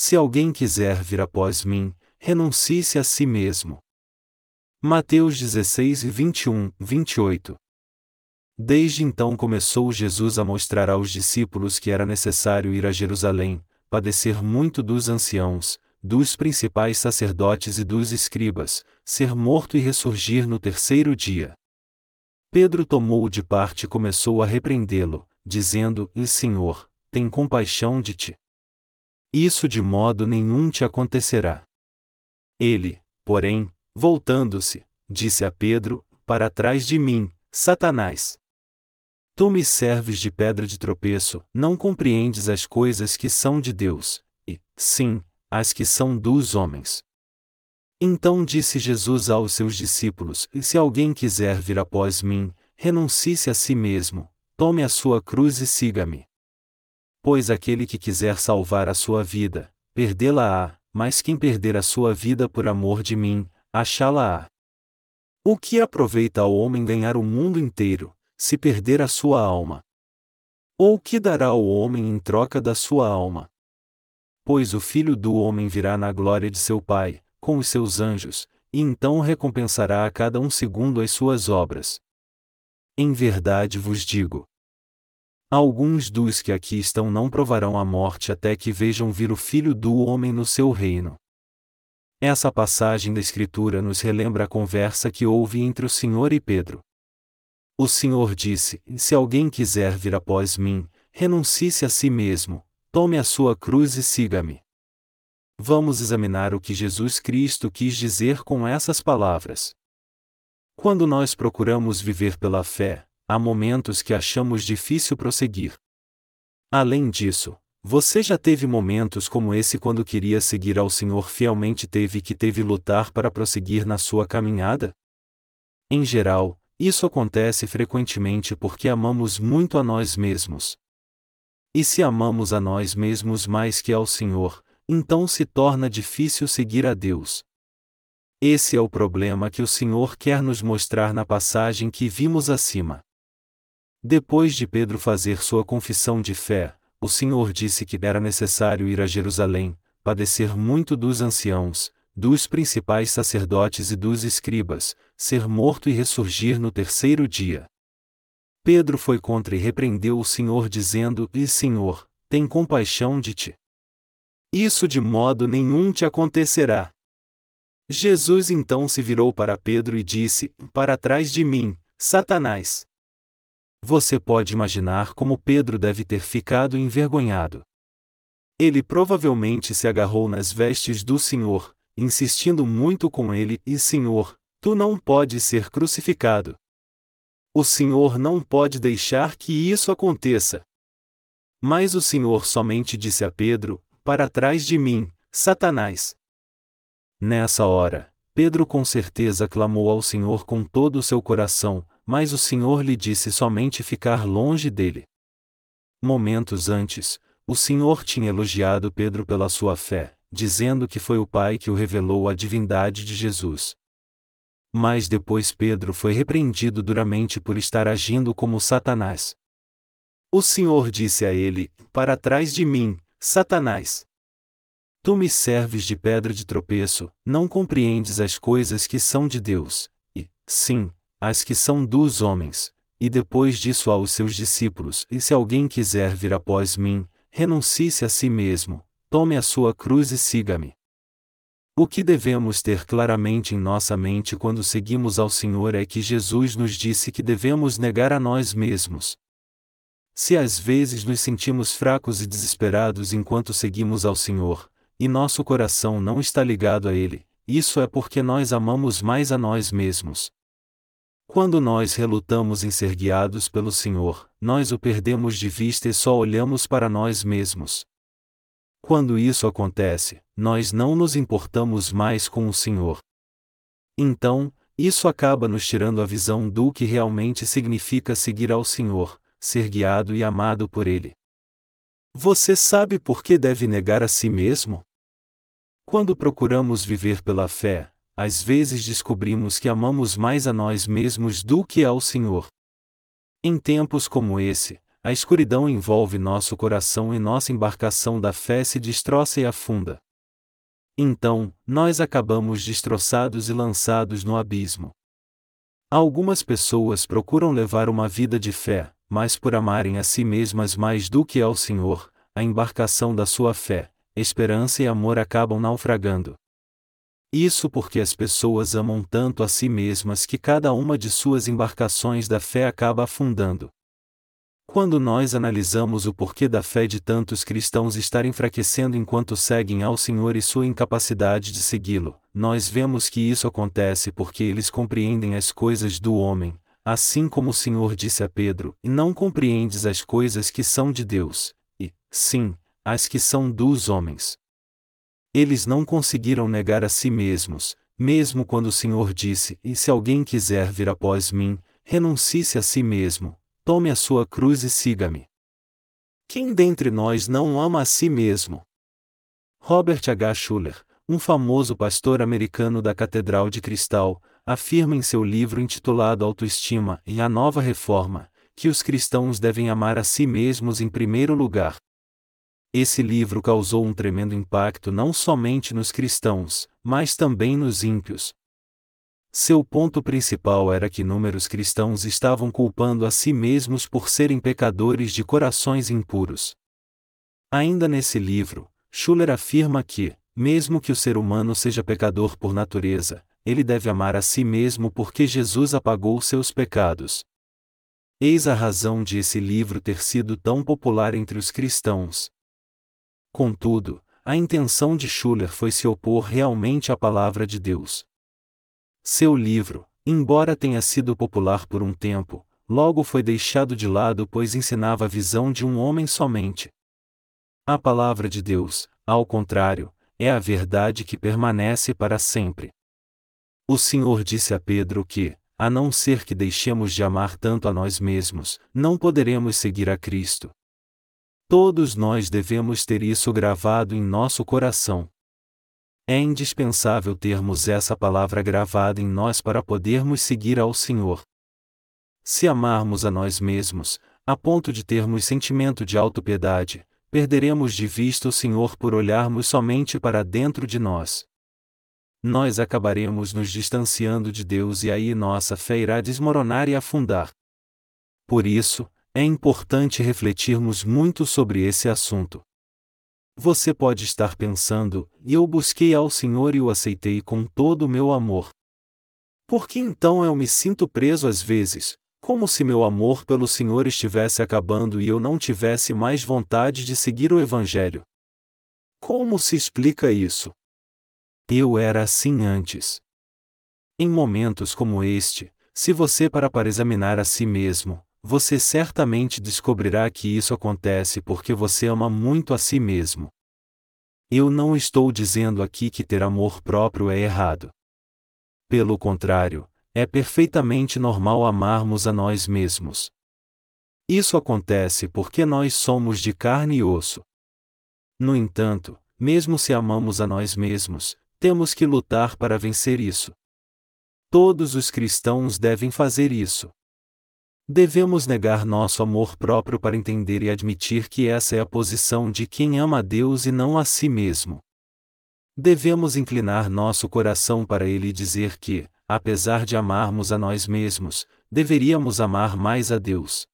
Se alguém quiser vir após mim, renuncie-se a si mesmo. Mateus 16 e 21, 28 Desde então começou Jesus a mostrar aos discípulos que era necessário ir a Jerusalém, padecer muito dos anciãos, dos principais sacerdotes e dos escribas, ser morto e ressurgir no terceiro dia. Pedro tomou-o de parte e começou a repreendê-lo, dizendo: Senhor, tem compaixão de ti. Isso de modo nenhum te acontecerá. Ele, porém, voltando-se, disse a Pedro: Para trás de mim, Satanás. Tu me serves de pedra de tropeço, não compreendes as coisas que são de Deus, e, sim, as que são dos homens. Então disse Jesus aos seus discípulos: Se alguém quiser vir após mim, renuncie-se a si mesmo, tome a sua cruz e siga-me. Pois aquele que quiser salvar a sua vida, perdê-la-á, mas quem perder a sua vida por amor de mim, achá-la-á. O que aproveita ao homem ganhar o mundo inteiro, se perder a sua alma? Ou o que dará ao homem em troca da sua alma? Pois o filho do homem virá na glória de seu Pai, com os seus anjos, e então recompensará a cada um segundo as suas obras. Em verdade vos digo: alguns dos que aqui estão não provarão a morte até que vejam vir o Filho do Homem no seu reino. Essa passagem da Escritura nos relembra a conversa que houve entre o Senhor e Pedro. O Senhor disse: Se alguém quiser vir após mim, renuncie-se a si mesmo, tome a sua cruz e siga-me. Vamos examinar o que Jesus Cristo quis dizer com essas palavras. Quando nós procuramos viver pela fé, há momentos que achamos difícil prosseguir. Além disso, você já teve momentos como esse quando queria seguir ao Senhor fielmente teve que teve lutar para prosseguir na sua caminhada? Em geral, isso acontece frequentemente porque amamos muito a nós mesmos. E se amamos a nós mesmos mais que ao Senhor, então se torna difícil seguir a Deus. Esse é o problema que o Senhor quer nos mostrar na passagem que vimos acima. Depois de Pedro fazer sua confissão de fé, o Senhor disse que era necessário ir a Jerusalém, padecer muito dos anciãos, dos principais sacerdotes e dos escribas, ser morto e ressurgir no terceiro dia. Pedro foi contra e repreendeu o Senhor, dizendo: E Senhor, tem compaixão de ti. Isso de modo nenhum te acontecerá. Jesus então se virou para Pedro e disse: Para trás de mim, Satanás. Você pode imaginar como Pedro deve ter ficado envergonhado. Ele provavelmente se agarrou nas vestes do Senhor, insistindo muito com ele: E Senhor, tu não podes ser crucificado. O Senhor não pode deixar que isso aconteça. Mas o Senhor somente disse a Pedro: Para trás de mim, Satanás. Nessa hora, Pedro com certeza clamou ao Senhor com todo o seu coração, mas o Senhor lhe disse somente ficar longe dele. Momentos antes, o Senhor tinha elogiado Pedro pela sua fé, dizendo que foi o Pai que o revelou a divindade de Jesus. Mas depois Pedro foi repreendido duramente por estar agindo como Satanás. O Senhor disse a ele: Para trás de mim, Satanás. Tu me serves de pedra de tropeço, não compreendes as coisas que são de Deus, e, sim, as que são dos homens. E depois disso aos seus discípulos: E se alguém quiser vir após mim, renuncie-se a si mesmo, tome a sua cruz e siga-me. O que devemos ter claramente em nossa mente quando seguimos ao Senhor é que Jesus nos disse que devemos negar a nós mesmos. Se às vezes nos sentimos fracos e desesperados enquanto seguimos ao Senhor, e nosso coração não está ligado a Ele, isso é porque nós amamos mais a nós mesmos. Quando nós relutamos em ser guiados pelo Senhor, nós o perdemos de vista e só olhamos para nós mesmos. Quando isso acontece, nós não nos importamos mais com o Senhor. Então, isso acaba nos tirando a visão do que realmente significa seguir ao Senhor, ser guiado e amado por Ele. Você sabe por que deve negar a si mesmo? Quando procuramos viver pela fé, às vezes descobrimos que amamos mais a nós mesmos do que ao Senhor. Em tempos como esse, a escuridão envolve nosso coração e nossa embarcação da fé se destroça e afunda. Então, nós acabamos destroçados e lançados no abismo. Algumas pessoas procuram levar uma vida de fé, mas por amarem a si mesmas mais do que ao Senhor, a embarcação da sua fé, esperança e amor acabam naufragando. Isso porque as pessoas amam tanto a si mesmas que cada uma de suas embarcações da fé acaba afundando. Quando nós analisamos o porquê da fé de tantos cristãos estar enfraquecendo enquanto seguem ao Senhor e sua incapacidade de segui-lo, nós vemos que isso acontece porque eles compreendem as coisas do homem, assim como o Senhor disse a Pedro: E não compreendes as coisas que são de Deus, e, sim, as que são dos homens. Eles não conseguiram negar a si mesmos, mesmo quando o Senhor disse: E se alguém quiser vir após mim, renuncie-se a si mesmo, tome a sua cruz e siga-me. Quem dentre nós não ama a si mesmo? Robert H. Schuller, um famoso pastor americano da Catedral de Cristal, afirma em seu livro intitulado Autoestima e a Nova Reforma, que os cristãos devem amar a si mesmos em primeiro lugar. Esse livro causou um tremendo impacto não somente nos cristãos, mas também nos ímpios, seu ponto principal era que inúmeros cristãos estavam culpando a si mesmos por serem pecadores de corações impuros. Ainda nesse livro, Schuller afirma que, mesmo que o ser humano seja pecador por natureza, ele deve amar a si mesmo porque Jesus apagou seus pecados. Eis a razão de esse livro ter sido tão popular entre os cristãos. Contudo, a intenção de Schuller foi se opor realmente à palavra de Deus. Seu livro, embora tenha sido popular por um tempo, logo foi deixado de lado pois ensinava a visão de um homem somente. A palavra de Deus, ao contrário, é a verdade que permanece para sempre. O Senhor disse a Pedro que, a não ser que deixemos de amar tanto a nós mesmos, não poderemos seguir a Cristo. Todos nós devemos ter isso gravado em nosso coração. É indispensável termos essa palavra gravada em nós para podermos seguir ao Senhor. Se amarmos a nós mesmos, a ponto de termos sentimento de autopiedade, perderemos de vista o Senhor por olharmos somente para dentro de nós. Nós acabaremos nos distanciando de Deus e aí nossa fé irá desmoronar e afundar. Por isso, é importante refletirmos muito sobre esse assunto. Você pode estar pensando, e eu busquei ao Senhor e o aceitei com todo o meu amor. Por que então eu me sinto preso às vezes, como se meu amor pelo Senhor estivesse acabando e eu não tivesse mais vontade de seguir o Evangelho? Como se explica isso? Eu era assim antes. Em momentos como este, se você parar para examinar a si mesmo, você certamente descobrirá que isso acontece porque você ama muito a si mesmo. Eu não estou dizendo aqui que ter amor próprio é errado. Pelo contrário, é perfeitamente normal amarmos a nós mesmos. Isso acontece porque nós somos de carne e osso. No entanto, mesmo se amamos a nós mesmos, temos que lutar para vencer isso. Todos os cristãos devem fazer isso. Devemos negar nosso amor próprio para entender e admitir que essa é a posição de quem ama a Deus e não a si mesmo. Devemos inclinar nosso coração para Ele e dizer que, apesar de amarmos a nós mesmos, deveríamos amar mais a Deus.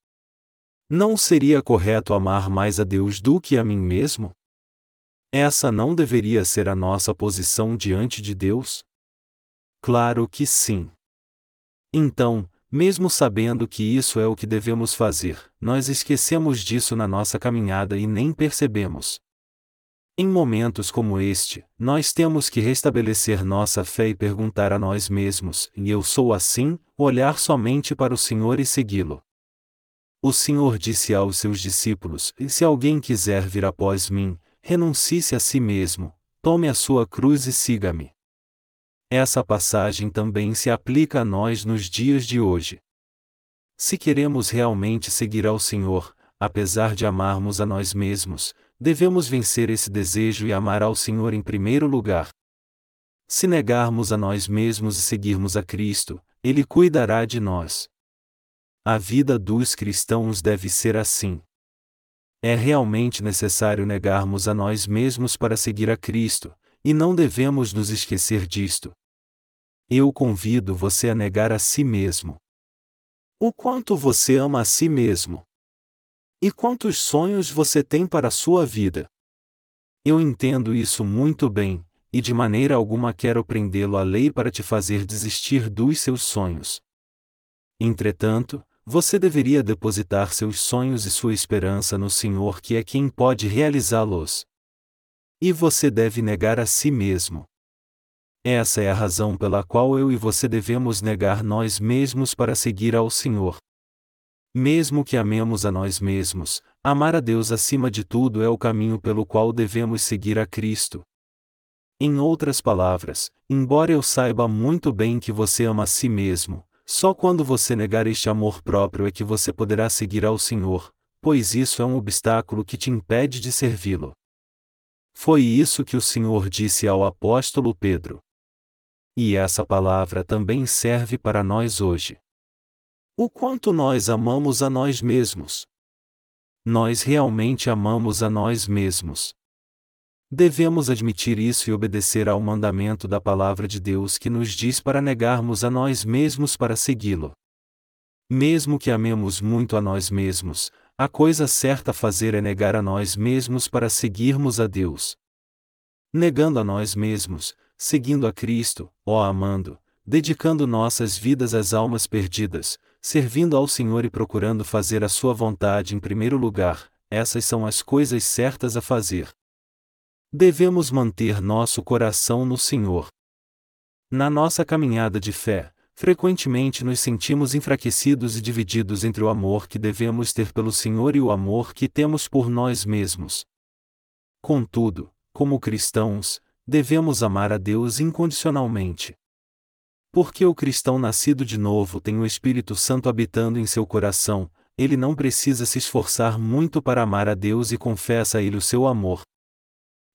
Não seria correto amar mais a Deus do que a mim mesmo? Essa não deveria ser a nossa posição diante de Deus? Claro que sim. Então, mesmo sabendo que isso é o que devemos fazer, nós esquecemos disso na nossa caminhada e nem percebemos. Em momentos como este, nós temos que restabelecer nossa fé e perguntar a nós mesmos: e eu sou assim? Olhar somente para o Senhor e segui-lo. O Senhor disse aos seus discípulos: E se alguém quiser vir após mim, renuncie-se a si mesmo, tome a sua cruz e siga-me. Essa passagem também se aplica a nós nos dias de hoje. Se queremos realmente seguir ao Senhor, apesar de amarmos a nós mesmos, devemos vencer esse desejo e amar ao Senhor em primeiro lugar. Se negarmos a nós mesmos e seguirmos a Cristo, Ele cuidará de nós. A vida dos cristãos deve ser assim. É realmente necessário negarmos a nós mesmos para seguir a Cristo, e não devemos nos esquecer disto. Eu convido você a negar a si mesmo. O quanto você ama a si mesmo? E quantos sonhos você tem para a sua vida? Eu entendo isso muito bem, e de maneira alguma quero prendê-lo à lei para te fazer desistir dos seus sonhos. Entretanto, você deveria depositar seus sonhos e sua esperança no Senhor, que é quem pode realizá-los. E você deve negar a si mesmo. Essa é a razão pela qual eu e você devemos negar nós mesmos para seguir ao Senhor. Mesmo que amemos a nós mesmos, amar a Deus acima de tudo é o caminho pelo qual devemos seguir a Cristo. Em outras palavras, embora eu saiba muito bem que você ama a si mesmo, só quando você negar este amor próprio é que você poderá seguir ao Senhor, pois isso é um obstáculo que te impede de servi-lo. Foi isso que o Senhor disse ao apóstolo Pedro. E essa palavra também serve para nós hoje. O quanto nós amamos a nós mesmos. Nós realmente amamos a nós mesmos. Devemos admitir isso e obedecer ao mandamento da palavra de Deus que nos diz para negarmos a nós mesmos para segui-lo. Mesmo que amemos muito a nós mesmos, a coisa certa a fazer é negar a nós mesmos para seguirmos a Deus. Negando a nós mesmos, seguindo a Cristo, ó amando, dedicando nossas vidas às almas perdidas, servindo ao Senhor e procurando fazer a Sua vontade em primeiro lugar, essas são as coisas certas a fazer devemos manter nosso coração no Senhor. Na nossa caminhada de fé, frequentemente nos sentimos enfraquecidos e divididos entre o amor que devemos ter pelo Senhor e o amor que temos por nós mesmos. Contudo, como cristãos, devemos amar a Deus incondicionalmente. Porque o cristão nascido de novo tem o Espírito Santo habitando em seu coração, ele não precisa se esforçar muito para amar a Deus e confessa a Ele o seu amor,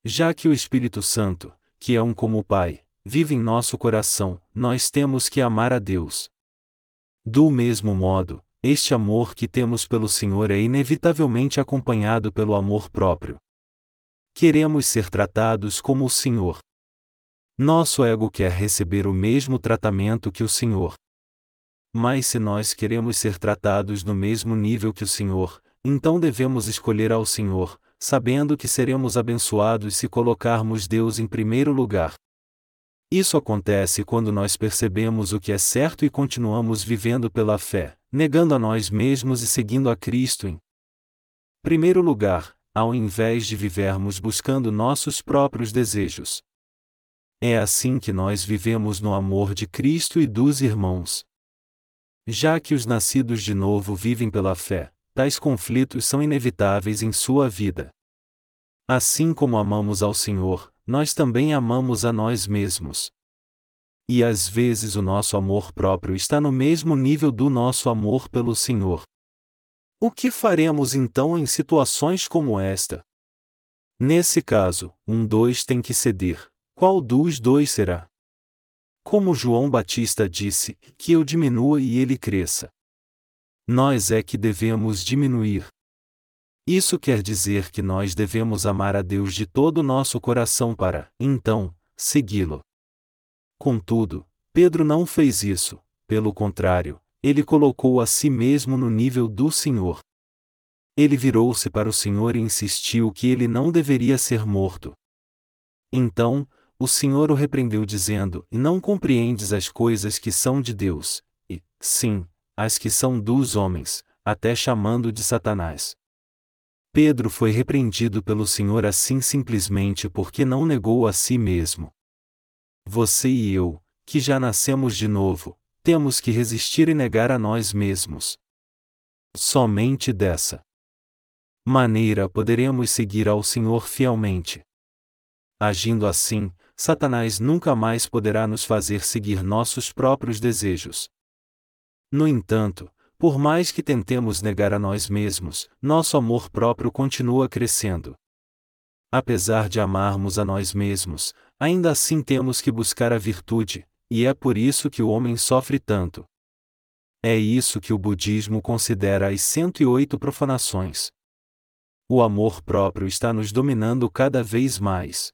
já que o Espírito Santo, que é um como o Pai, vive em nosso coração, nós temos que amar a Deus. Do mesmo modo, este amor que temos pelo Senhor é inevitavelmente acompanhado pelo amor próprio. Queremos ser tratados como o Senhor. Nosso ego quer receber o mesmo tratamento que o Senhor. Mas se nós queremos ser tratados no mesmo nível que o Senhor, então devemos escolher ao Senhor, sabendo que seremos abençoados se colocarmos Deus em primeiro lugar. Isso acontece quando nós percebemos o que é certo e continuamos vivendo pela fé, negando a nós mesmos e seguindo a Cristo em primeiro lugar, ao invés de vivermos buscando nossos próprios desejos. É assim que nós vivemos no amor de Cristo e dos irmãos. Já que os nascidos de novo vivem pela fé, tais conflitos são inevitáveis em sua vida. Assim como amamos ao Senhor, nós também amamos a nós mesmos. E às vezes o nosso amor próprio está no mesmo nível do nosso amor pelo Senhor. O que faremos então em situações como esta? Nesse caso, um dois tem que ceder. Qual dos dois será? Como João Batista disse, que eu diminua e ele cresça nós é que devemos diminuir. Isso quer dizer que nós devemos amar a Deus de todo o nosso coração para, então, segui-lo. Contudo, Pedro não fez isso, pelo contrário, ele colocou a si mesmo no nível do Senhor. Ele virou-se para o Senhor e insistiu que ele não deveria ser morto. Então, o Senhor o repreendeu dizendo: não compreendes as coisas que são de Deus, e, sim, as que são dos homens, até chamando de Satanás. Pedro foi repreendido pelo Senhor assim simplesmente porque não negou a si mesmo. Você e eu, que já nascemos de novo, temos que resistir e negar a nós mesmos. Somente dessa maneira poderemos seguir ao Senhor fielmente. Agindo assim, Satanás nunca mais poderá nos fazer seguir nossos próprios desejos. No entanto, por mais que tentemos negar a nós mesmos, nosso amor próprio continua crescendo. Apesar de amarmos a nós mesmos, ainda assim temos que buscar a virtude, e é por isso que o homem sofre tanto. É isso que o budismo considera as 108 profanações. O amor próprio está nos dominando cada vez mais.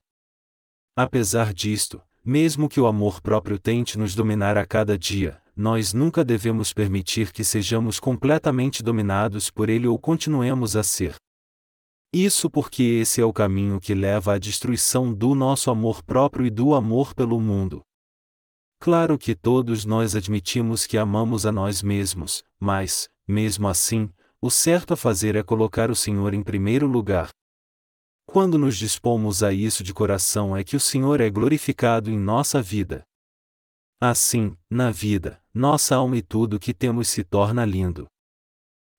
Apesar disto, mesmo que o amor próprio tente nos dominar a cada dia, nós nunca devemos permitir que sejamos completamente dominados por ele ou continuemos a ser. Isso porque esse é o caminho que leva à destruição do nosso amor próprio e do amor pelo mundo. Claro que todos nós admitimos que amamos a nós mesmos, mas, mesmo assim, o certo a fazer é colocar o Senhor em primeiro lugar. Quando nos dispomos a isso de coração é que o Senhor é glorificado em nossa vida. Assim, na vida, nossa alma e tudo que temos se torna lindo.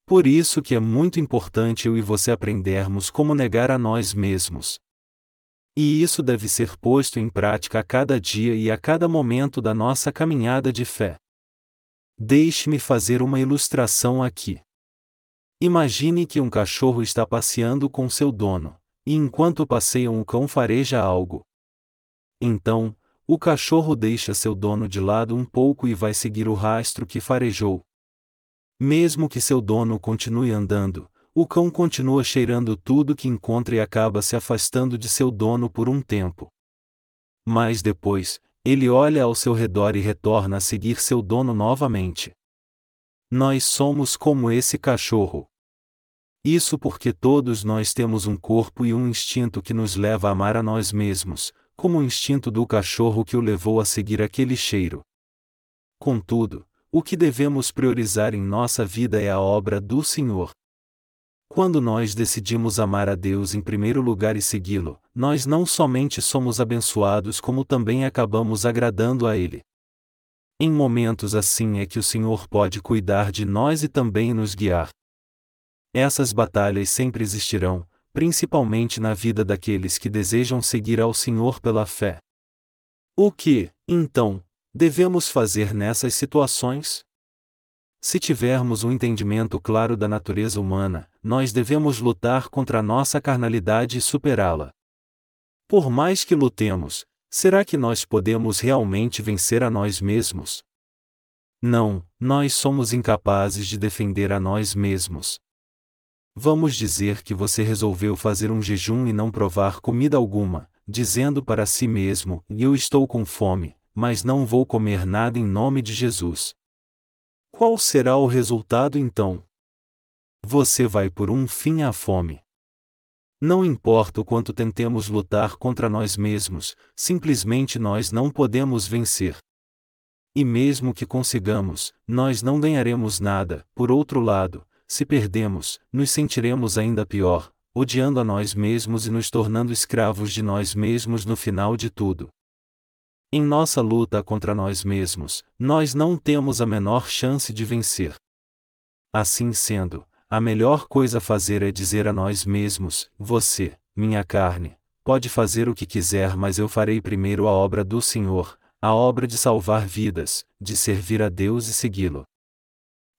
Por isso que é muito importante eu e você aprendermos como negar a nós mesmos. E isso deve ser posto em prática a cada dia e a cada momento da nossa caminhada de fé. Deixe-me fazer uma ilustração aqui. Imagine que um cachorro está passeando com seu dono, e enquanto passeiam o cão fareja algo. Então, o cachorro deixa seu dono de lado um pouco e vai seguir o rastro que farejou, mesmo que seu dono continue andando, o cão continua cheirando tudo que encontra e acaba se afastando de seu dono por um tempo. Mas depois, ele olha ao seu redor e retorna a seguir seu dono novamente. Nós somos como esse cachorro. Isso porque todos nós temos um corpo e um instinto que nos leva a amar a nós mesmos, como o instinto do cachorro que o levou a seguir aquele cheiro. Contudo, o que devemos priorizar em nossa vida é a obra do Senhor. Quando nós decidimos amar a Deus em primeiro lugar e segui-lo, nós não somente somos abençoados como também acabamos agradando a Ele. Em momentos assim é que o Senhor pode cuidar de nós e também nos guiar. Essas batalhas sempre existirão, principalmente na vida daqueles que desejam seguir ao Senhor pela fé. O que, então, devemos fazer nessas situações? Se tivermos um entendimento claro da natureza humana, nós devemos lutar contra a nossa carnalidade e superá-la. Por mais que lutemos, será que nós podemos realmente vencer a nós mesmos? Não, nós somos incapazes de defender a nós mesmos. Vamos dizer que você resolveu fazer um jejum e não provar comida alguma, dizendo para si mesmo: Eu estou com fome, mas não vou comer nada em nome de Jesus. Qual será o resultado então? Você vai por um fim à fome. Não importa o quanto tentemos lutar contra nós mesmos, simplesmente nós não podemos vencer. E mesmo que consigamos, nós não ganharemos nada, por outro lado, se perdemos, nos sentiremos ainda pior, odiando a nós mesmos e nos tornando escravos de nós mesmos no final de tudo. Em nossa luta contra nós mesmos, nós não temos a menor chance de vencer. Assim sendo, a melhor coisa a fazer é dizer a nós mesmos: Você, minha carne, pode fazer o que quiser, mas eu farei primeiro a obra do Senhor, a obra de salvar vidas, de servir a Deus e segui-lo.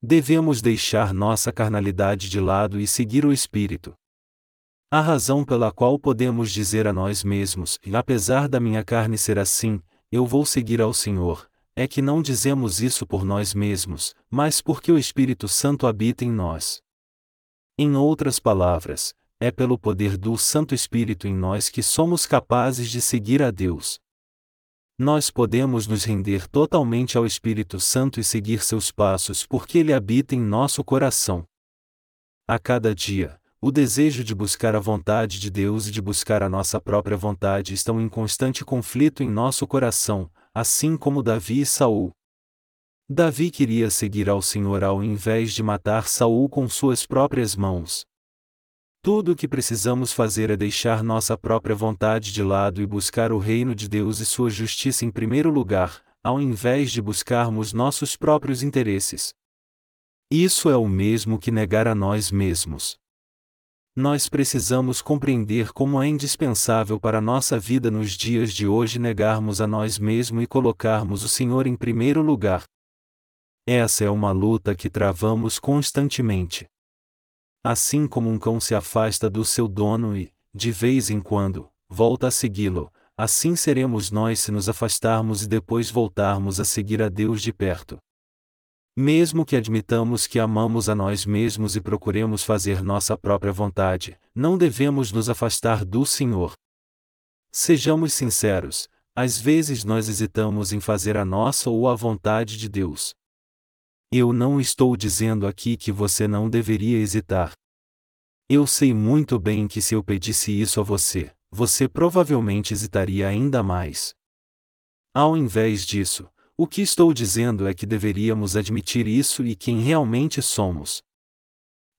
Devemos deixar nossa carnalidade de lado e seguir o Espírito. A razão pela qual podemos dizer a nós mesmos, apesar da minha carne ser assim, eu vou seguir ao Senhor, é que não dizemos isso por nós mesmos, mas porque o Espírito Santo habita em nós. Em outras palavras, é pelo poder do Santo Espírito em nós que somos capazes de seguir a Deus. Nós podemos nos render totalmente ao Espírito Santo e seguir seus passos porque ele habita em nosso coração. A cada dia, o desejo de buscar a vontade de Deus e de buscar a nossa própria vontade estão em constante conflito em nosso coração, assim como Davi e Saul. Davi queria seguir ao Senhor ao invés de matar Saul com suas próprias mãos. Tudo o que precisamos fazer é deixar nossa própria vontade de lado e buscar o reino de Deus e sua justiça em primeiro lugar, ao invés de buscarmos nossos próprios interesses. Isso é o mesmo que negar a nós mesmos nós precisamos compreender como é indispensável para nossa vida nos dias de hoje negarmos a nós mesmos e colocarmos o Senhor em primeiro lugar. Essa é uma luta que travamos constantemente. Assim como um cão se afasta do seu dono e, de vez em quando, volta a segui-lo, assim seremos nós se nos afastarmos e depois voltarmos a seguir a Deus de perto. Mesmo que admitamos que amamos a nós mesmos e procuremos fazer nossa própria vontade, não devemos nos afastar do Senhor. Sejamos sinceros, às vezes nós hesitamos em fazer a nossa ou a vontade de Deus. Eu não estou dizendo aqui que você não deveria hesitar. Eu sei muito bem que se eu pedisse isso a você, você provavelmente hesitaria ainda mais. Ao invés disso, o que estou dizendo é que deveríamos admitir isso e quem realmente somos.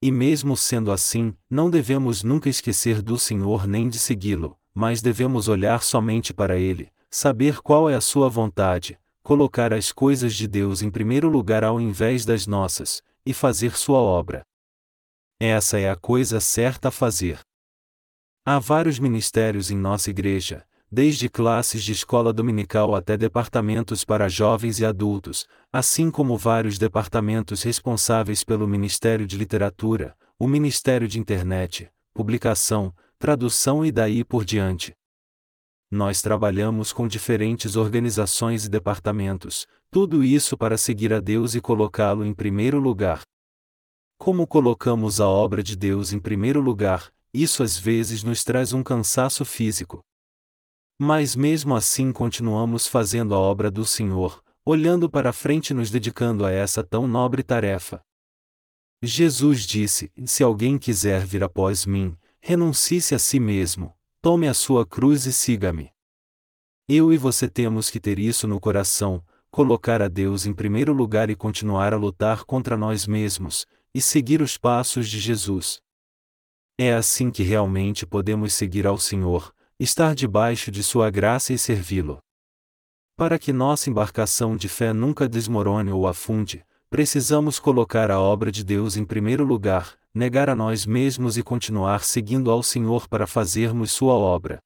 E mesmo sendo assim, não devemos nunca esquecer do Senhor nem de segui-lo, mas devemos olhar somente para Ele, saber qual é a Sua vontade, colocar as coisas de Deus em primeiro lugar ao invés das nossas, e fazer Sua obra. Essa é a coisa certa a fazer. Há vários ministérios em nossa igreja, desde classes de escola dominical até departamentos para jovens e adultos, assim como vários departamentos responsáveis pelo Ministério de Literatura, o Ministério de Internet, Publicação, Tradução e daí por diante. Nós trabalhamos com diferentes organizações e departamentos, tudo isso para seguir a Deus e colocá-lo em primeiro lugar. Como colocamos a obra de Deus em primeiro lugar, isso às vezes nos traz um cansaço físico, mas mesmo assim continuamos fazendo a obra do Senhor, olhando para frente e nos dedicando a essa tão nobre tarefa. Jesus disse: Se alguém quiser vir após mim, renuncie-se a si mesmo, tome a sua cruz e siga-me. Eu e você temos que ter isso no coração, colocar a Deus em primeiro lugar e continuar a lutar contra nós mesmos, e seguir os passos de Jesus. É assim que realmente podemos seguir ao Senhor, estar debaixo de Sua graça e servi-lo. Para que nossa embarcação de fé nunca desmorone ou afunde, precisamos colocar a obra de Deus em primeiro lugar, negar a nós mesmos e continuar seguindo ao Senhor para fazermos Sua obra.